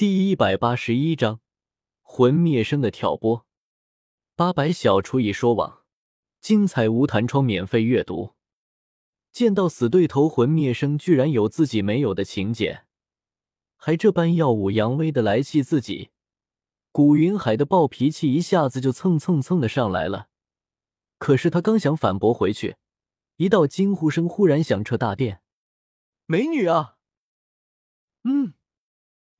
第一百八十一章魂灭生的挑拨。八百小厨艺说网，精彩无弹窗免费阅读。见到死对头魂灭生居然有自己没有的情节，还这般耀武扬威的来气自己，古云海的暴脾气一下子就蹭蹭蹭的上来了。可是他刚想反驳回去，一道惊呼声忽然响彻大殿：“美女啊！”嗯。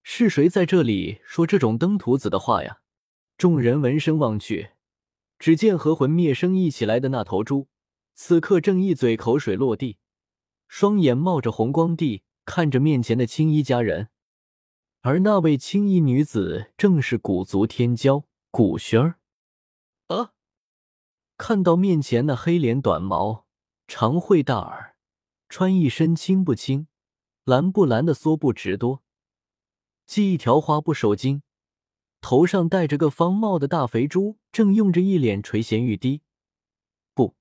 是谁在这里说这种登徒子的话呀？众人闻声望去，只见和魂灭生一起来的那头猪，此刻正一嘴口水落地，双眼冒着红光地看着面前的青衣佳人。而那位青衣女子正是古族天骄古轩儿。啊！看到面前那黑脸短毛、长喙大耳、穿一身青不青、蓝不蓝的蓑布直多。系一条花布手巾，头上戴着个方帽的大肥猪，正用着一脸垂涎欲滴，不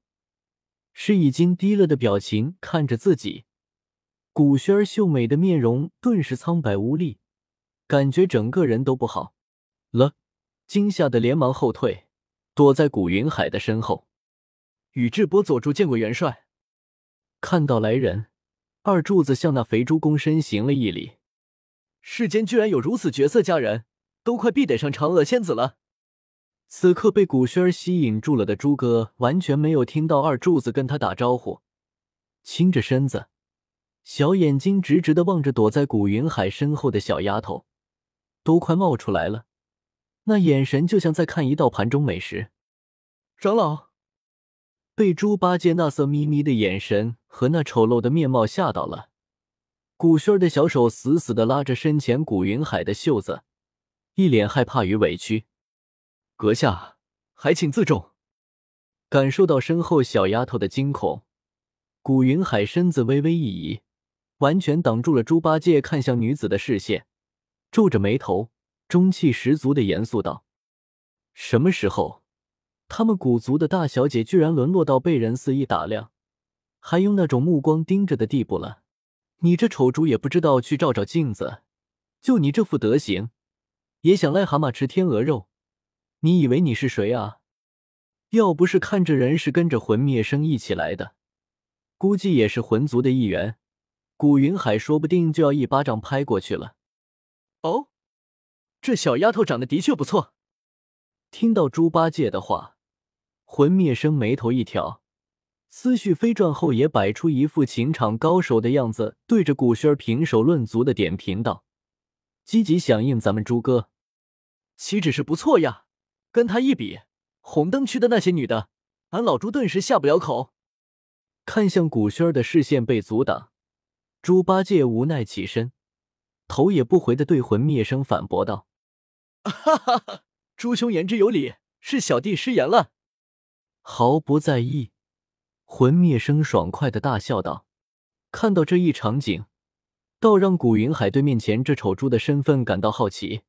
是已经低了的表情看着自己。古轩儿秀美的面容顿时苍白无力，感觉整个人都不好了，惊吓的连忙后退，躲在古云海的身后。宇智波佐助见过元帅。看到来人，二柱子向那肥猪躬身行了一礼。世间居然有如此绝色佳人，都快必得上嫦娥仙子了。此刻被古轩儿吸引住了的猪哥，完全没有听到二柱子跟他打招呼，倾着身子，小眼睛直直的望着躲在古云海身后的小丫头，都快冒出来了。那眼神就像在看一道盘中美食。长老被猪八戒那色眯眯的眼神和那丑陋的面貌吓到了。古轩儿的小手死死的拉着身前古云海的袖子，一脸害怕与委屈。阁下还请自重。感受到身后小丫头的惊恐，古云海身子微微一移，完全挡住了猪八戒看向女子的视线，皱着眉头，中气十足的严肃道：“什么时候，他们古族的大小姐居然沦落到被人肆意打量，还用那种目光盯着的地步了？”你这丑猪也不知道去照照镜子，就你这副德行，也想癞蛤蟆吃天鹅肉？你以为你是谁啊？要不是看这人是跟着魂灭生一起来的，估计也是魂族的一员，古云海说不定就要一巴掌拍过去了。哦，这小丫头长得的确不错。听到猪八戒的话，魂灭生眉头一挑。思绪飞转后，也摆出一副情场高手的样子，对着古轩儿平手论足的点评道：“积极响应咱们猪哥，岂止是不错呀？跟他一比，红灯区的那些女的，俺老猪顿时下不了口。”看向古轩儿的视线被阻挡，猪八戒无奈起身，头也不回的对魂灭生反驳道：“哈哈哈，猪兄言之有理，是小弟失言了。”毫不在意。魂灭生爽快的大笑道：“看到这一场景，倒让古云海对面前这丑猪的身份感到好奇。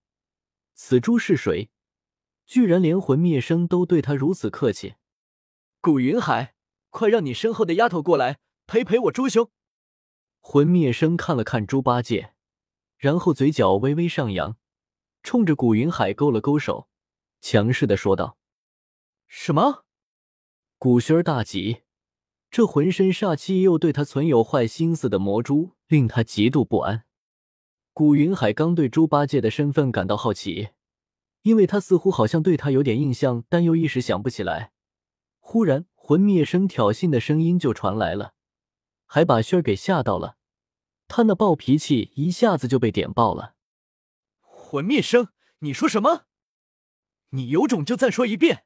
此猪是谁？居然连魂灭生都对他如此客气。”古云海，快让你身后的丫头过来陪陪我猪兄。魂灭生看了看猪八戒，然后嘴角微微上扬，冲着古云海勾了勾手，强势的说道：“什么？”古轩儿大急。这浑身煞气又对他存有坏心思的魔蛛，令他极度不安。古云海刚对猪八戒的身份感到好奇，因为他似乎好像对他有点印象，但又一时想不起来。忽然，魂灭生挑衅的声音就传来了，还把轩儿给吓到了。他那暴脾气一下子就被点爆了。魂灭生，你说什么？你有种就再说一遍！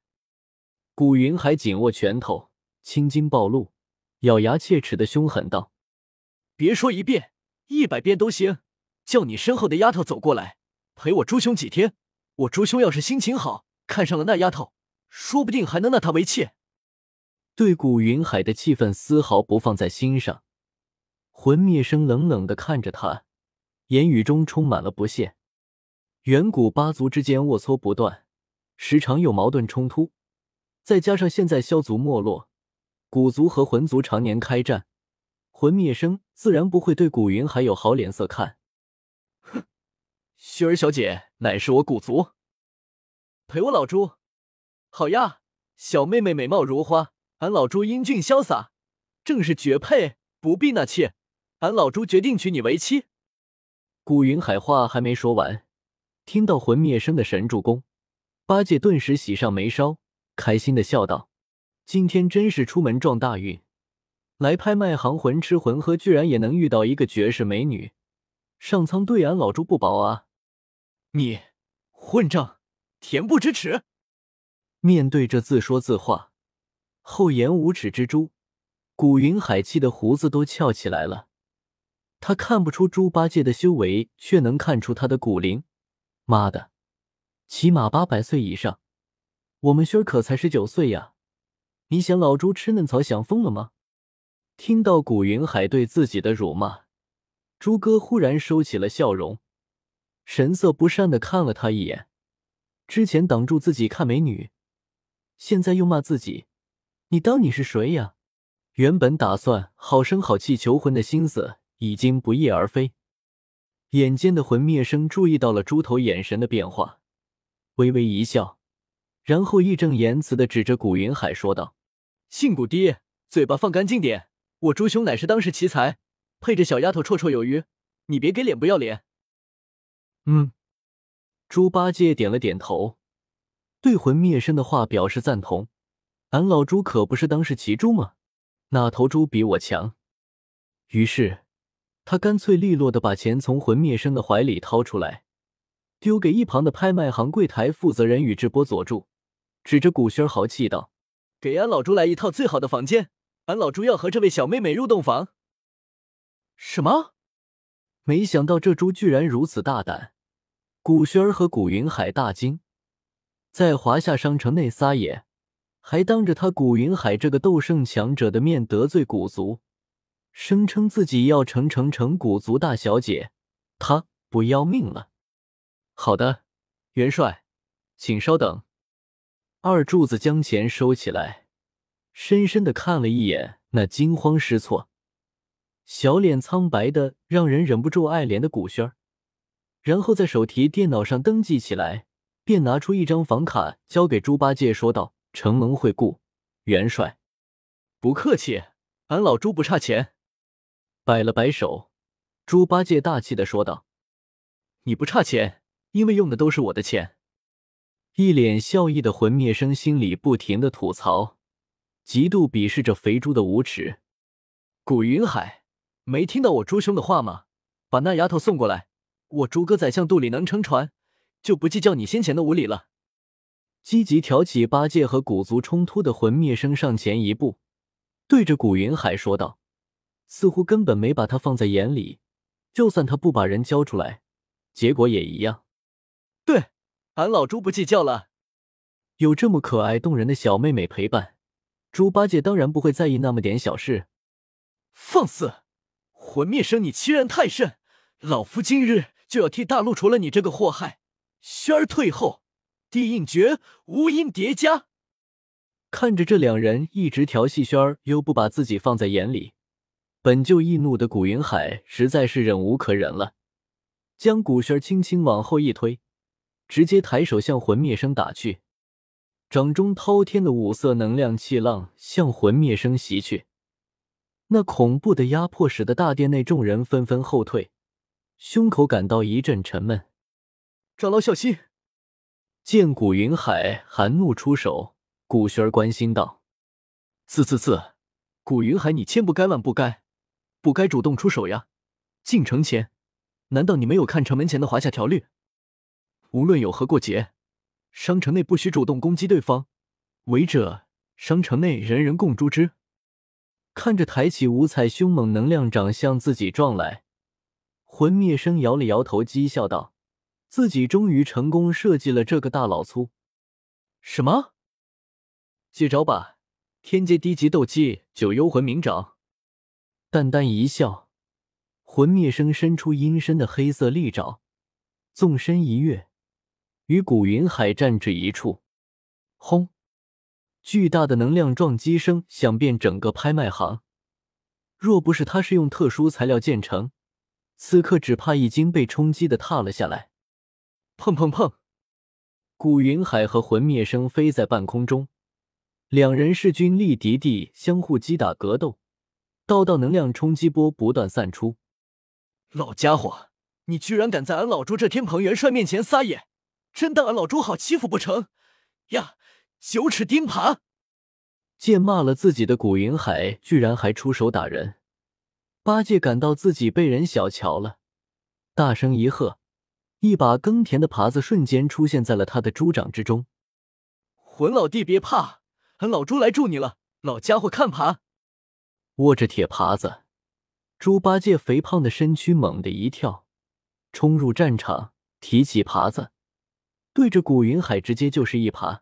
古云海紧握拳头，青筋暴露。咬牙切齿的凶狠道：“别说一遍，一百遍都行。叫你身后的丫头走过来，陪我朱兄几天。我朱兄要是心情好，看上了那丫头，说不定还能纳她为妾。”对古云海的气氛丝毫不放在心上，魂灭生冷冷的看着他，言语中充满了不屑。远古八族之间龌龊不断，时常有矛盾冲突，再加上现在萧族没落。古族和魂族常年开战，魂灭生自然不会对古云海有好脸色看。哼，雪儿小姐乃是我古族，陪我老朱。好呀，小妹妹美貌如花，俺老朱英俊潇洒，正是绝配，不必纳妾。俺老朱决定娶你为妻。古云海话还没说完，听到魂灭生的神助攻，八戒顿时喜上眉梢，开心的笑道：“今天真是出门撞大运，来拍卖行魂吃魂喝，居然也能遇到一个绝世美女，上苍对俺老朱不薄啊！”你混账，恬不知耻！面对这自说自话、厚颜无耻之猪，古云海气的胡子都翘起来了。他看不出猪八戒的修为，却能看出他的骨龄。妈的，起码八百岁以上。我们轩儿可才十九岁呀！你想老猪吃嫩草想疯了吗？听到古云海对自己的辱骂，猪哥忽然收起了笑容，神色不善的看了他一眼。之前挡住自己看美女。现在又骂自己，你当你是谁呀？原本打算好声好气求婚的心思已经不翼而飞。眼尖的魂灭生注意到了猪头眼神的变化，微微一笑，然后义正言辞的指着古云海说道：“姓古爹，嘴巴放干净点！我朱兄乃是当世奇才，配着小丫头绰绰有余，你别给脸不要脸。”嗯，猪八戒点了点头。对魂灭生的话表示赞同，俺老猪可不是当世奇猪吗？哪头猪比我强？于是他干脆利落的把钱从魂灭生的怀里掏出来，丢给一旁的拍卖行柜台负责人宇智波佐助，指着古轩豪气道：“给俺老猪来一套最好的房间，俺老猪要和这位小妹妹入洞房。”什么？没想到这猪居然如此大胆！古轩儿和古云海大惊。在华夏商城内撒野，还当着他古云海这个斗圣强者的面得罪古族，声称自己要成成成古族大小姐，他不要命了？好的，元帅，请稍等。二柱子将钱收起来，深深的看了一眼那惊慌失措、小脸苍白的让人忍不住爱怜的古轩儿，然后在手提电脑上登记起来。便拿出一张房卡交给猪八戒，说道：“承蒙惠顾，元帅，不客气，俺老猪不差钱。”摆了摆手，猪八戒大气的说道：“你不差钱，因为用的都是我的钱。”一脸笑意的魂灭生心里不停的吐槽，极度鄙视着肥猪的无耻。古云海，没听到我猪兄的话吗？把那丫头送过来，我猪哥宰相肚里能撑船。就不计较你先前的无礼了。积极挑起八戒和古族冲突的魂灭生上前一步，对着古云海说道，似乎根本没把他放在眼里。就算他不把人交出来，结果也一样。对，俺老猪不计较了。有这么可爱动人的小妹妹陪伴，猪八戒当然不会在意那么点小事。放肆！魂灭生，你欺人太甚！老夫今日就要替大陆除了你这个祸害。轩儿退后，地印诀无音叠加。看着这两人一直调戏轩儿，又不把自己放在眼里，本就易怒的古云海实在是忍无可忍了，将古轩轻轻往后一推，直接抬手向魂灭生打去。掌中滔天的五色能量气浪向魂灭生袭去，那恐怖的压迫使得大殿内众人纷纷后退，胸口感到一阵沉闷。长老小心！见古云海含怒出手，古轩儿关心道：“次次次，古云海，你千不该万不该，不该主动出手呀！进城前，难道你没有看城门前的华夏条律？无论有何过节，商城内不许主动攻击对方，违者商城内人人共诛之。”看着抬起五彩凶猛能量掌向自己撞来，魂灭生摇了摇头，讥笑道。自己终于成功设计了这个大老粗，什么？接招吧！天阶低级斗技九幽魂冥掌。淡淡一笑，魂灭生伸出阴深的黑色利爪，纵身一跃，与古云海战至一处。轰！巨大的能量撞击声响遍整个拍卖行。若不是他是用特殊材料建成，此刻只怕已经被冲击的塌了下来。砰砰砰！古云海和魂灭生飞在半空中，两人势均力敌地相互击打格斗，道道能量冲击波不断散出。老家伙，你居然敢在俺老朱这天蓬元帅面前撒野，真当俺老猪好欺负不成？呀，九齿钉耙！见骂了自己的古云海居然还出手打人，八戒感到自己被人小瞧了，大声一喝。一把耕田的耙子瞬间出现在了他的猪掌之中。混老弟别怕，俺老猪来助你了。老家伙看耙，握着铁耙子，猪八戒肥胖的身躯猛地一跳，冲入战场，提起耙子，对着古云海直接就是一耙。